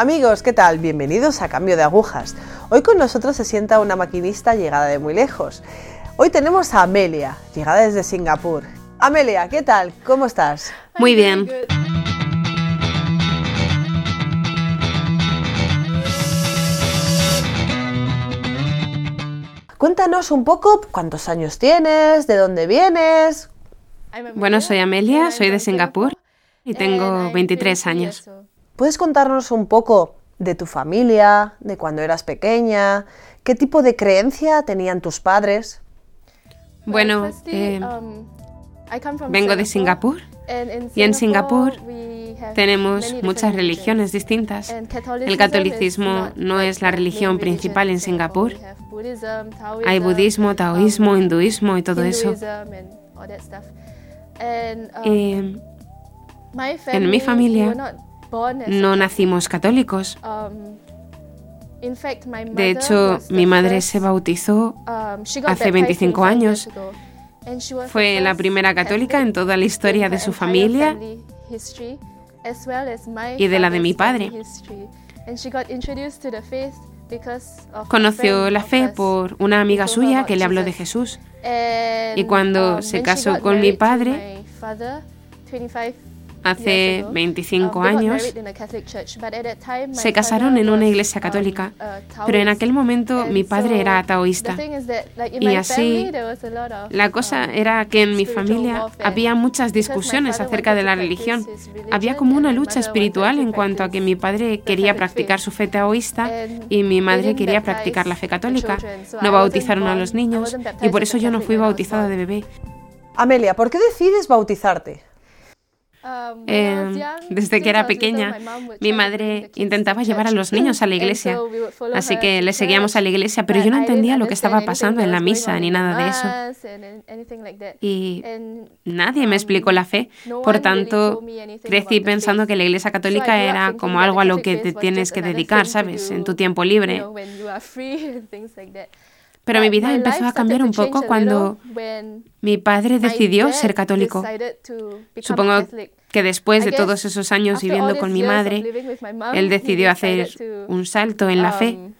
Amigos, ¿qué tal? Bienvenidos a Cambio de Agujas. Hoy con nosotros se sienta una maquinista llegada de muy lejos. Hoy tenemos a Amelia, llegada desde Singapur. Amelia, ¿qué tal? ¿Cómo estás? Muy bien. Cuéntanos un poco cuántos años tienes, de dónde vienes. Bueno, soy Amelia, soy de Singapur y tengo 23 años. ¿Puedes contarnos un poco de tu familia, de cuando eras pequeña? ¿Qué tipo de creencia tenían tus padres? Bueno, eh, vengo de Singapur y en Singapur tenemos muchas religiones distintas. El catolicismo no es la religión principal en Singapur. Hay budismo, taoísmo, hinduismo y todo eso. Y en mi familia no nacimos católicos. De hecho, mi madre se bautizó hace 25 años. Fue la primera católica en toda la historia de su familia y de la de mi padre. Conoció la fe por una amiga suya que le habló de Jesús. Y cuando se casó con mi padre, hace 25 años, se casaron en una iglesia católica, pero en aquel momento mi padre era taoísta. Y así, la cosa era que en mi familia había muchas discusiones acerca de la religión. Había como una lucha espiritual en cuanto a que mi padre quería practicar su fe taoísta y mi madre quería practicar la fe católica. No bautizaron a los niños y por eso yo no fui bautizada de bebé. Amelia, ¿por qué decides bautizarte? Um, em, desde que era pequeña, mi madre intentaba llevar a los niños a la iglesia, así que le seguíamos a la iglesia, pero yo no entendía lo que estaba pasando en la misa ni nada de eso. Y nadie me explicó la fe, por tanto, crecí pensando que la iglesia católica era como algo a lo que te tienes que dedicar, ¿sabes? En tu tiempo libre. Pero mi vida empezó a cambiar un poco cuando mi padre decidió ser católico. Supongo que después de todos esos años viviendo con mi madre, él decidió hacer un salto en la fe um,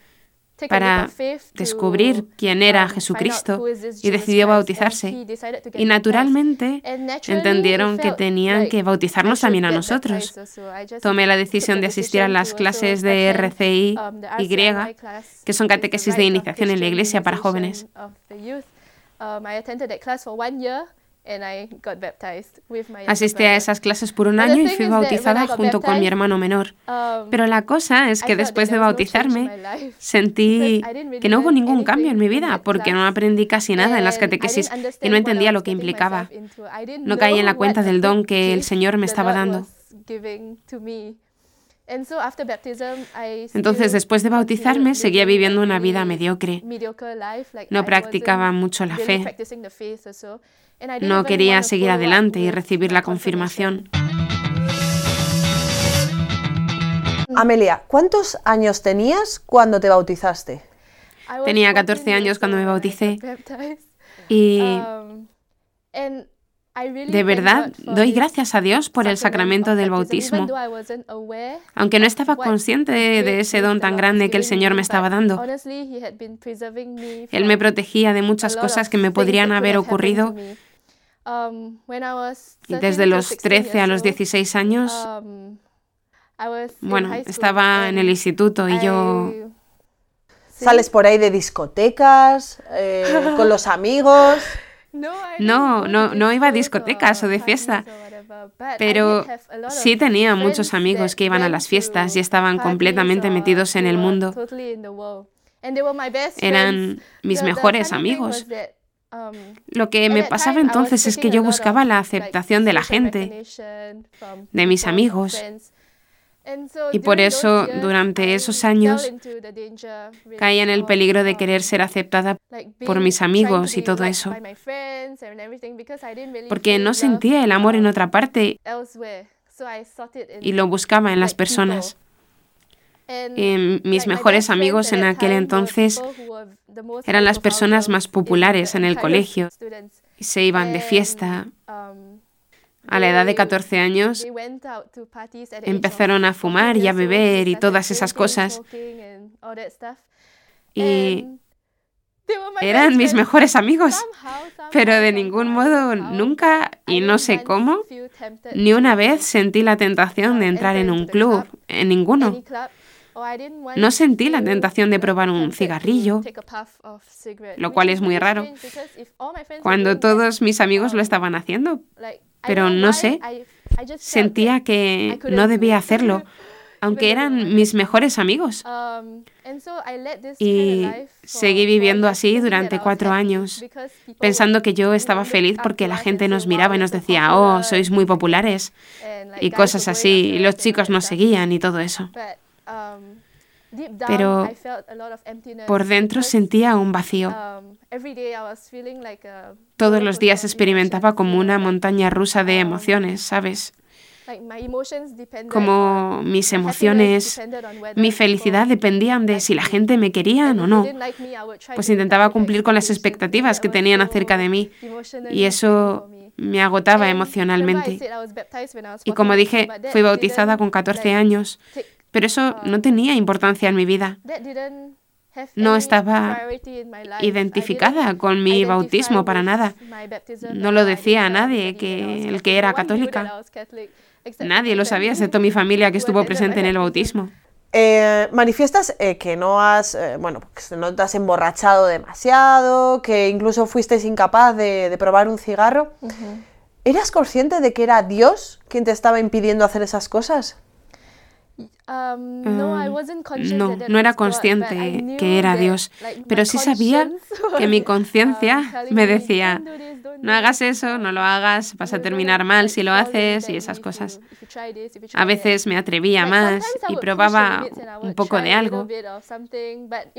para descubrir quién era Jesucristo y decidió bautizarse. Y naturalmente entendieron que tenían que bautizarnos también a nosotros. Tomé la decisión de asistir a las clases de RCI y griega, que son catequesis de iniciación en la iglesia para jóvenes. Asistí a esas clases por un año y fui bautizada junto con mi hermano menor. Um, Pero la cosa es que después de bautizarme sentí que no hubo ningún cambio en mi vida porque no aprendí casi nada en las catequesis y no entendía lo que implicaba. No caí en la cuenta del don que el Señor me estaba dando. Entonces, después de bautizarme, seguía viviendo una vida mediocre. No practicaba mucho la fe. No quería seguir adelante y recibir la confirmación. Amelia, ¿cuántos años tenías cuando te bautizaste? Tenía 14 años cuando me bauticé. Y um, de verdad, doy gracias a Dios por el sacramento del bautismo. Aunque no estaba consciente de ese don tan grande que el Señor me estaba dando, Él me protegía de muchas cosas que me podrían haber ocurrido. Um, y desde los 13 a los 16 años, um, bueno, estaba en el instituto y yo... ¿Sales por ahí de discotecas, eh, con los amigos? No, no, no iba a discotecas o de fiesta, pero sí tenía muchos amigos que iban a las fiestas y estaban completamente metidos en el mundo. Eran mis mejores amigos. Um, Lo que me pasaba entonces es que yo buscaba la aceptación de la gente, de mis amigos, y por eso, durante esos años, caí en el peligro de querer ser aceptada por mis amigos y todo eso, porque no sentía el amor en otra parte y lo buscaba en las personas. Y mis mejores amigos en aquel entonces eran las personas más populares en el colegio. y se iban de fiesta. a la edad de 14 años empezaron a fumar y a beber y todas esas cosas. Y eran mis mejores amigos, pero de ningún modo, nunca, y no sé cómo, ni una vez sentí la tentación de entrar en un club, en ninguno. No sentí la tentación de probar un cigarrillo, lo cual es muy raro, cuando todos mis amigos lo estaban haciendo. Pero no sé, sentía que no debía hacerlo, aunque eran mis mejores amigos. Y seguí viviendo así durante cuatro años, pensando que yo estaba feliz porque la gente nos miraba y nos decía, oh, sois muy populares, y cosas así, y los chicos nos seguían y todo eso. Pero por dentro sentía un vacío. Todos los días experimentaba como una montaña rusa de emociones, ¿sabes? Como mis emociones, mi felicidad dependían de si la gente me quería o no. Pues intentaba cumplir con las expectativas que tenían acerca de mí y eso me agotaba emocionalmente. Y como dije, fui bautizada con 14 años pero eso no tenía importancia en mi vida. No estaba identificada con mi bautismo para nada. No lo decía a nadie que el que era católica. Nadie lo sabía, excepto mi familia que estuvo presente en el bautismo. Eh, manifiestas eh, que no has, eh, bueno, que no te has emborrachado demasiado, que incluso fuiste incapaz de, probar un cigarro. ¿Eras consciente de que era Dios quien te estaba impidiendo hacer esas cosas? Um, no, no era consciente que era Dios, pero sí sabía que mi conciencia um, me decía, no hagas eso, no lo hagas, vas a terminar mal si lo haces y esas cosas. A veces me atrevía más y probaba un poco de algo,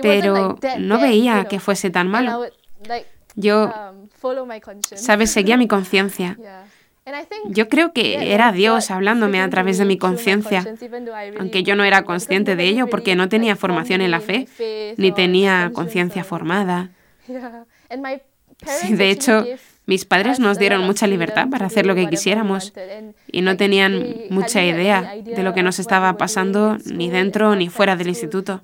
pero no veía que fuese tan malo. Yo, um, sabes, seguía mi conciencia. Yo creo que era Dios hablándome a través de mi conciencia, aunque yo no era consciente de ello porque no tenía formación en la fe, ni tenía conciencia formada. de hecho, mis padres nos dieron mucha libertad para hacer lo que quisiéramos y no tenían mucha idea de lo que nos estaba pasando ni dentro ni fuera del instituto.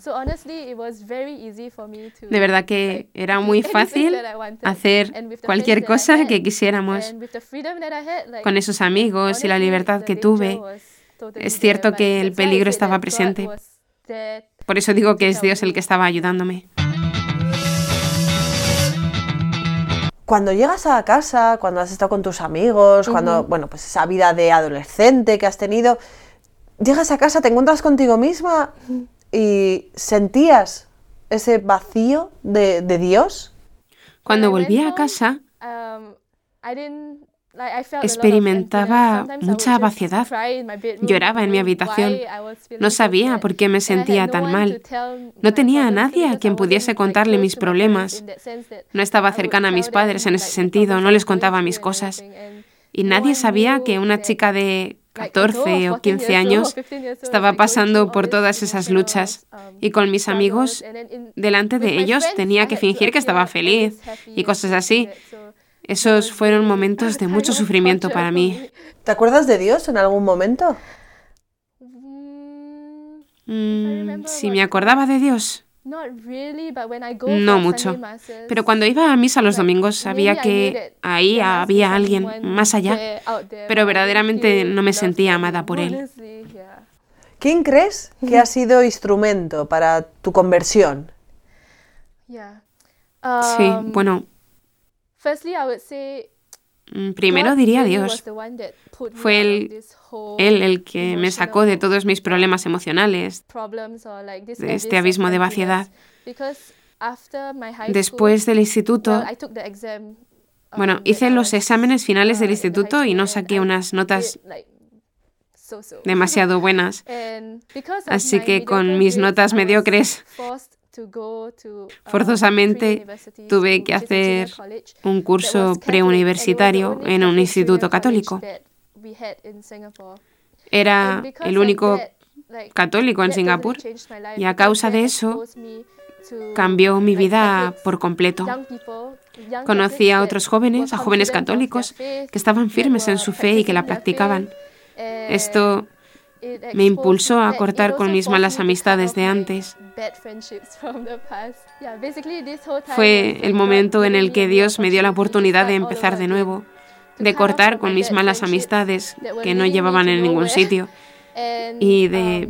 De verdad que era muy fácil hacer cualquier cosa que quisiéramos. Con esos amigos y la libertad que tuve, es cierto que el peligro estaba presente. Por eso digo que es Dios el que estaba ayudándome. Cuando llegas a casa, cuando has estado con tus amigos, cuando, bueno, pues esa vida de adolescente que has tenido, llegas a casa, te encuentras contigo misma y sentías ese vacío de, Dios. Cuando volví a casa, um, experimentaba mucha vaciedad. Lloraba en mi habitación. No sabía por qué me sentía tan mal. No tenía a nadie a quien pudiese contarle mis problemas. No estaba cercana a mis padres en ese sentido, no les contaba mis cosas. Y nadie sabía que una chica de 14 o 15 años estaba pasando por todas esas luchas y con mis amigos, delante de ellos, tenía que fingir que estaba feliz y cosas así. Esos fueron momentos de mucho sufrimiento para mí. ¿Te acuerdas de Dios en algún momento? Mm, si me acordaba de Dios. No mucho. Pero cuando iba a misa los domingos sabía que ahí había alguien más allá. Pero verdaderamente no me sentía amada por él. ¿Quién crees que ha sido instrumento para tu conversión? Sí, um, bueno, Mm, primero diría Dios. Fue él, el que me sacó de todos mis problemas emocionales, de este abismo de vaciedad. Después del instituto, bueno, um, hice los exámenes finales del instituto y no saqué unas notas demasiado buenas. Así que con mis notas mediocres Uh, Forzosamente tuve que hacer un curso preuniversitario en un instituto católico. Era el único católico en Singapur y a causa de eso cambió mi vida por completo. Conocí a otros jóvenes, a jóvenes católicos, que estaban firmes en su fe y que la practicaban. Esto me impulsó a cortar con mis malas amistades de antes. Fue el momento en el que Dios me dio la oportunidad de empezar de nuevo, de cortar con mis malas amistades que no llevaban en ningún sitio. Y de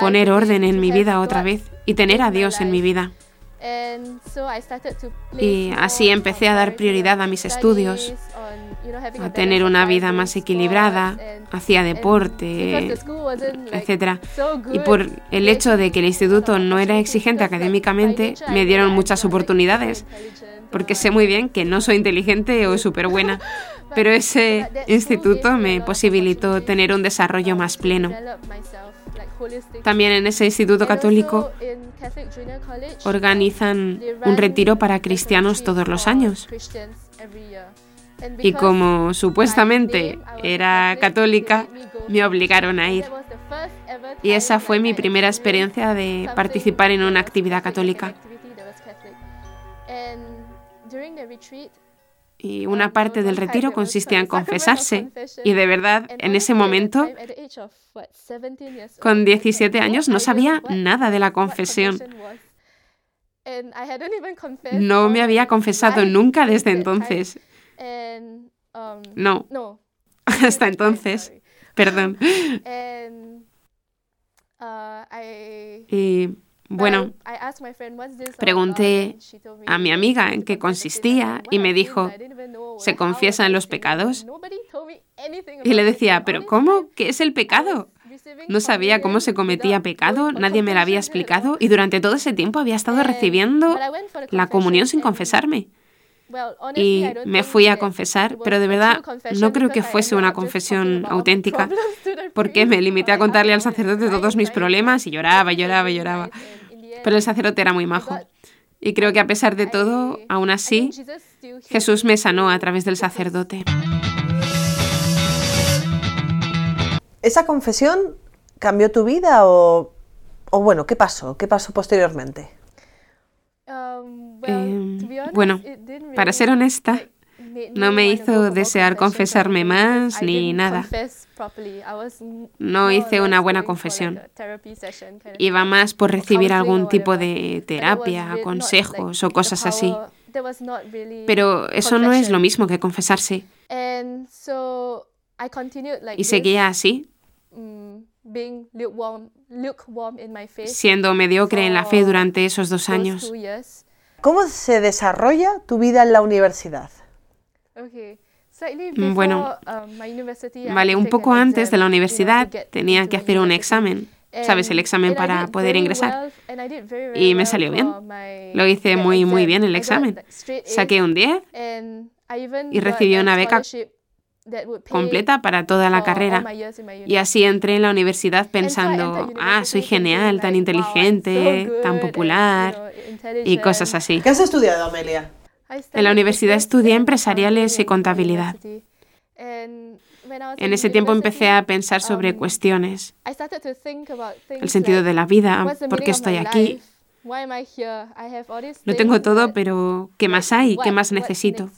poner orden en mi vida otra vez y tener a Dios en mi vida. Y así empecé a dar prioridad a mis estudios, a tener una vida más equilibrada, hacía deporte, etc. Y por el hecho de que el instituto no era exigente académicamente, me dieron muchas oportunidades, porque sé muy bien que no soy inteligente o súper buena, pero ese instituto me posibilitó tener un desarrollo más pleno. También en ese instituto católico organizan un retiro para cristianos todos los años. Y como supuestamente era católica, me obligaron a ir. Y esa fue mi primera experiencia de participar en una actividad católica y una parte del retiro consistía en confesarse. Y de verdad, en ese momento, con 17 años, no sabía nada de la confesión. No me había confesado nunca desde entonces. No, hasta entonces. Perdón. Y bueno, pregunté a mi amiga en qué consistía y me dijo, ¿se confiesa en los pecados? Y le decía, ¿pero cómo? ¿Qué es el pecado? No sabía cómo se cometía pecado, nadie me lo había explicado y durante todo ese tiempo había estado recibiendo la comunión sin confesarme. Y me fui a confesar, pero de verdad no creo que fuese una confesión auténtica, porque me limité a contarle al sacerdote todos mis problemas y lloraba, lloraba, lloraba. Pero el sacerdote era muy majo. Y creo que a pesar de todo, aún así, Jesús me sanó a través del sacerdote. ¿Esa confesión cambió tu vida o, o bueno, qué pasó? ¿Qué pasó posteriormente? Um, eh, bueno, para ser honesta, no me hizo desear confesarme más ni nada. No hice una buena confesión. Iba más por recibir algún tipo de terapia, consejos o cosas así. Pero eso no es lo mismo que confesarse. Y seguía así, mm, siendo mediocre en la fe durante esos dos años. ¿Cómo se desarrolla tu vida en la universidad? Mm, bueno, um, vale, un poco antes de la universidad tenía que hacer un examen, ¿sabes? El examen para poder ingresar. Y me salió bien. Lo hice muy, muy bien el examen. Saqué un 10 y recibí una beca completa para toda la carrera. Y así entré en la universidad pensando, ah, soy genial, tan inteligente, tan popular y cosas así. ¿Qué has estudiado, Amelia? En la universidad estudié empresariales y contabilidad. En ese tiempo empecé a pensar sobre cuestiones, el sentido de la vida, por qué estoy aquí. Lo tengo todo, pero ¿qué más hay? ¿Qué más necesito?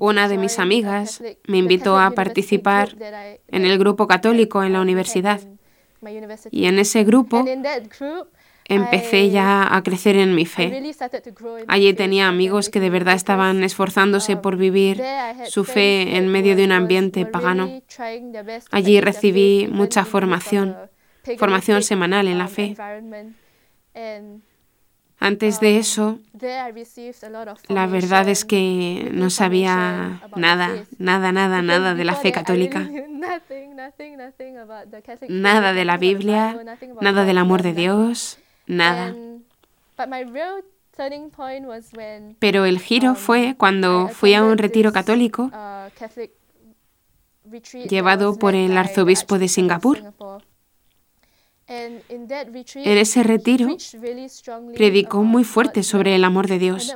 Una de mis amigas me invitó a participar en el grupo católico en la universidad. Y en ese grupo empecé ya a crecer en mi fe. Allí tenía amigos que de verdad estaban esforzándose por vivir su fe en medio de un ambiente pagano. Allí recibí mucha formación, formación semanal en la fe. Antes de eso, la verdad es que no sabía nada, nada, nada, nada de la fe católica. Nada de la Biblia, nada del amor de Dios, nada. Pero el giro fue cuando fui a un retiro católico llevado por el arzobispo de Singapur. En ese retiro predicó muy fuerte sobre el amor de Dios.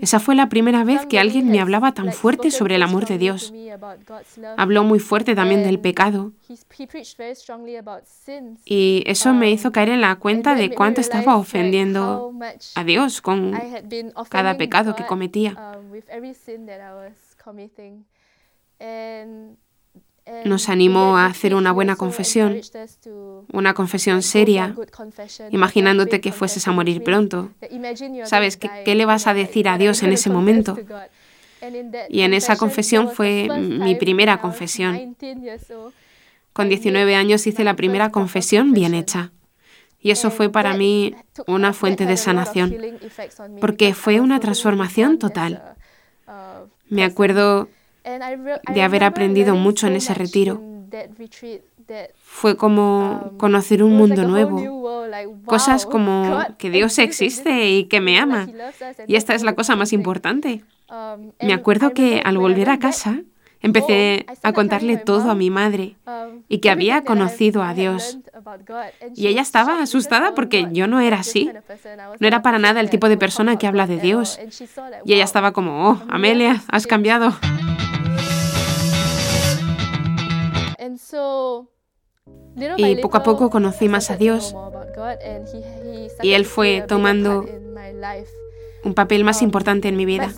Esa fue la primera vez que alguien me hablaba tan fuerte sobre el amor de Dios. Habló muy fuerte también del pecado. Y eso me hizo caer en la cuenta de cuánto estaba ofendiendo a Dios con cada pecado que cometía. Nos animó a hacer una buena confesión, una confesión seria, imaginándote que fueses a morir pronto. ¿Sabes qué, le vas a decir a Dios en ese momento? Y en esa confesión fue mi primera confesión. Con 19 años hice la primera confesión bien hecha. Y eso fue para mí una fuente de sanación, porque fue una transformación total. Me acuerdo de haber aprendido mucho en ese retiro. Fue como um, conocer un mundo nuevo, cosas como que Dios existe y que me ama. Y esta es la cosa más importante. Um, me acuerdo que al volver a casa, Empecé a contarle todo a mi madre um, y que había conocido a Dios. Y ella estaba asustada porque yo no era así. No era para nada el tipo de persona que habla de Dios. Y ella estaba como, oh, Amelia, has cambiado. Y poco a poco conocí más a Dios y Él fue tomando un papel más um, importante en mi vida.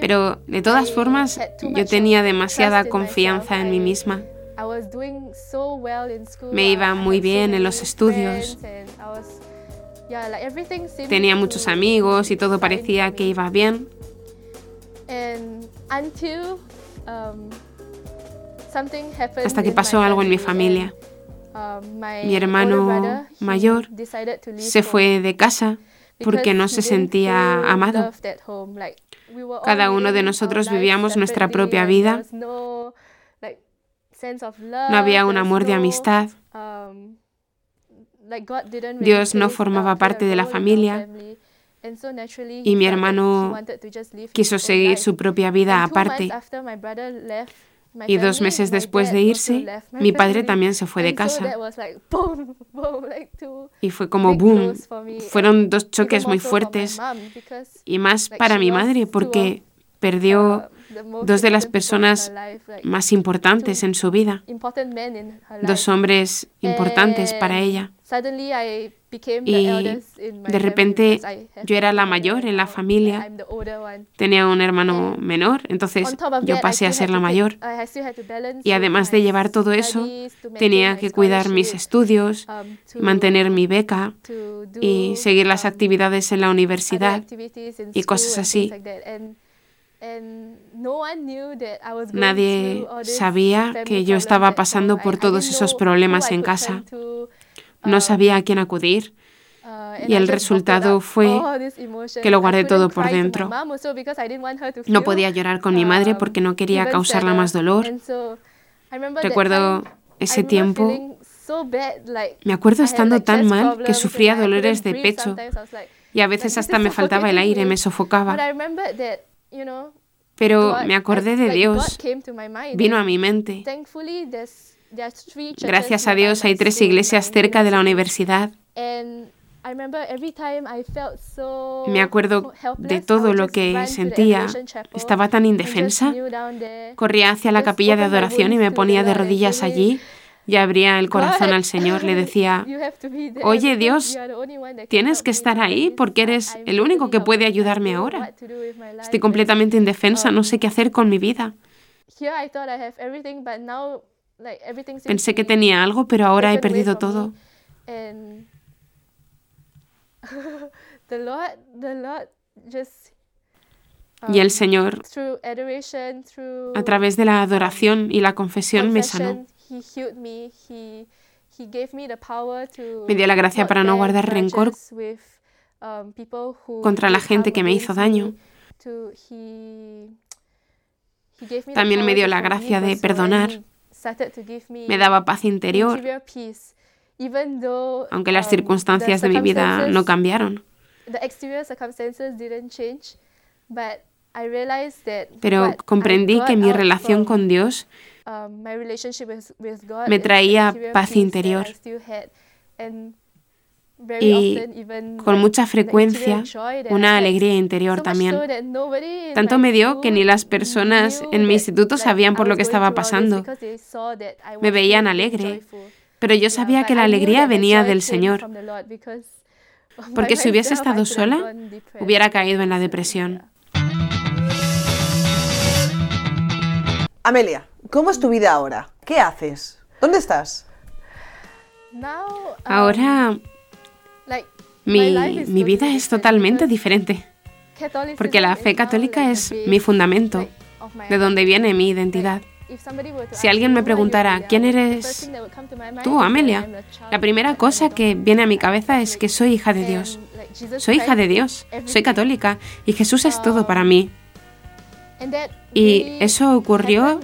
Pero de todas formas, yo tenía demasiada confianza en mí misma. Me iba muy bien en los estudios. Tenía muchos amigos y todo parecía que iba bien. Hasta que pasó algo en mi familia. Um, mi hermano mayor se fue de casa porque no se sentía amado. Cada uno de nosotros vivíamos nuestra propia vida. No había un amor de amistad. Um, Dios no formaba parte de la familia y mi hermano quiso seguir su propia vida aparte. Y dos meses después de irse, mi padre también se fue de casa. Y fue como boom. Fueron dos choques muy fuertes. Y más para mi madre porque perdió dos de las personas más importantes en su vida. Dos hombres importantes para ella. Y de repente yo era la mayor en la familia. Tenía un hermano menor, entonces yo pasé a ser la mayor. Y además de llevar todo eso, tenía que cuidar mis estudios, um, mantener mi beca y seguir las actividades en la universidad y cosas así. Nadie sabía que yo estaba pasando por todos esos problemas en casa no sabía a quién acudir. Uh, y el resultado fue que lo guardé todo por dentro. No podía llorar con mi madre um, porque no quería causarla más dolor. Recuerdo ese tiempo. Me acuerdo estando tan mal que sufría dolores de pecho y a veces hasta me faltaba el aire, me sofocaba. Pero me acordé de Dios. Vino a mi mente. Gracias a Dios hay tres iglesias cerca de la universidad. Me acuerdo de todo lo que sentía. Estaba tan indefensa. Corría hacia la capilla de adoración y me ponía de rodillas allí y abría el corazón al Señor. Le decía, oye Dios, tienes que estar ahí porque eres el único que puede ayudarme ahora. Estoy completamente indefensa, no sé qué hacer con mi vida. Pensé que tenía algo, pero ahora he perdido todo. Y el um, Señor, a través de la adoración y la confesión, me sanó. Me dio la gracia para no guardar rencor um, contra la gente que me hizo daño. También me dio la gracia de perdonar me daba paz interior, aunque las um, circunstancias de mi vida no cambiaron. Pero comprendí que mi relación con Dios um, me traía paz interior y con mucha frecuencia una alegría interior también. Tanto me dio que ni las personas en mi instituto sabían por lo que estaba pasando. Me veían alegre, pero yo sabía que la alegría venía del Señor, porque si hubiese estado sola, hubiera caído en la depresión. Amelia, ¿cómo es tu vida ahora? ¿Qué haces? ¿Dónde estás? Ahora mi, vida es totalmente diferente, porque la fe católica es mi fundamento, de donde viene mi identidad. Si alguien me preguntara, ¿quién eres tú, Amelia? La primera cosa que viene a mi cabeza es que soy hija de Dios. Soy hija de Dios, soy católica y Jesús es todo para mí. Y eso ocurrió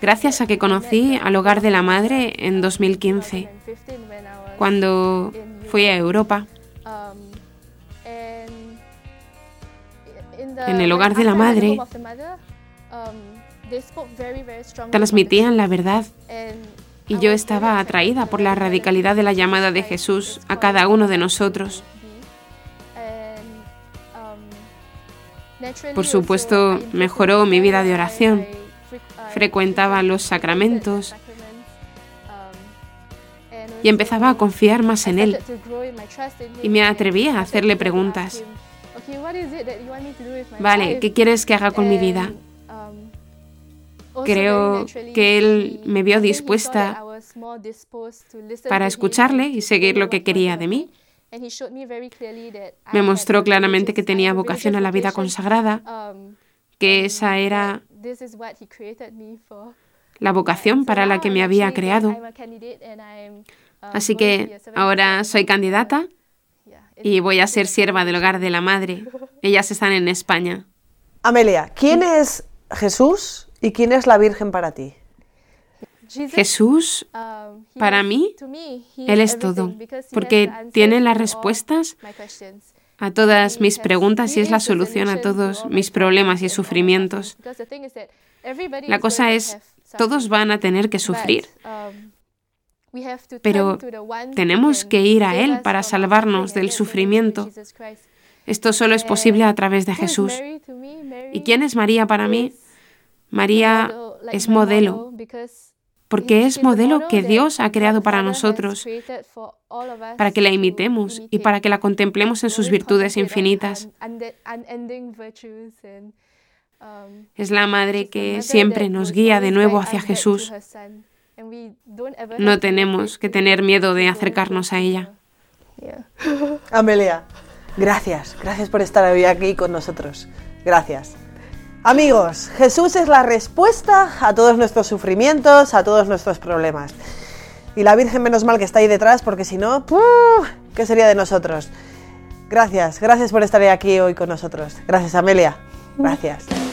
gracias a que conocí al hogar de la madre en 2015 cuando fui a Europa. En el hogar de la madre transmitían la verdad y yo estaba atraída por la radicalidad de la llamada de Jesús a cada uno de nosotros. Por supuesto, mejoró mi vida de oración. Frecuentaba los sacramentos, y empezaba a confiar más en él. Y me atrevía a hacerle preguntas. Vale, ¿qué quieres que haga con mi vida? Creo que él me vio dispuesta para escucharle y seguir lo que quería de mí. Me mostró claramente que tenía vocación a la vida consagrada, que esa era la vocación para la que me había creado. Así que ahora soy candidata y voy a ser sierva del hogar de la madre. Ellas están en España. Amelia, ¿quién es Jesús y quién es la Virgen para ti? Jesús, para mí, Él es todo, porque tiene las respuestas a todas mis preguntas y es la solución a todos mis problemas y sufrimientos. La cosa es, todos van a tener que sufrir, pero tenemos que ir a Él para salvarnos del sufrimiento. Esto solo es posible a través de Jesús. ¿Y quién es María para mí? María es modelo, porque es modelo que Dios ha creado para nosotros, para que la imitemos y para que la contemplemos en sus virtudes infinitas. Es la madre que siempre nos guía de nuevo hacia Jesús. No tenemos que tener miedo de acercarnos a ella. Amelia, gracias, gracias por estar hoy aquí con nosotros. Gracias. Amigos, Jesús es la respuesta a todos nuestros sufrimientos, a todos nuestros problemas. Y la Virgen menos mal que está ahí detrás, porque si no, ¿qué sería de nosotros? Gracias, gracias por estar aquí hoy con nosotros. Gracias, Amelia. Gracias.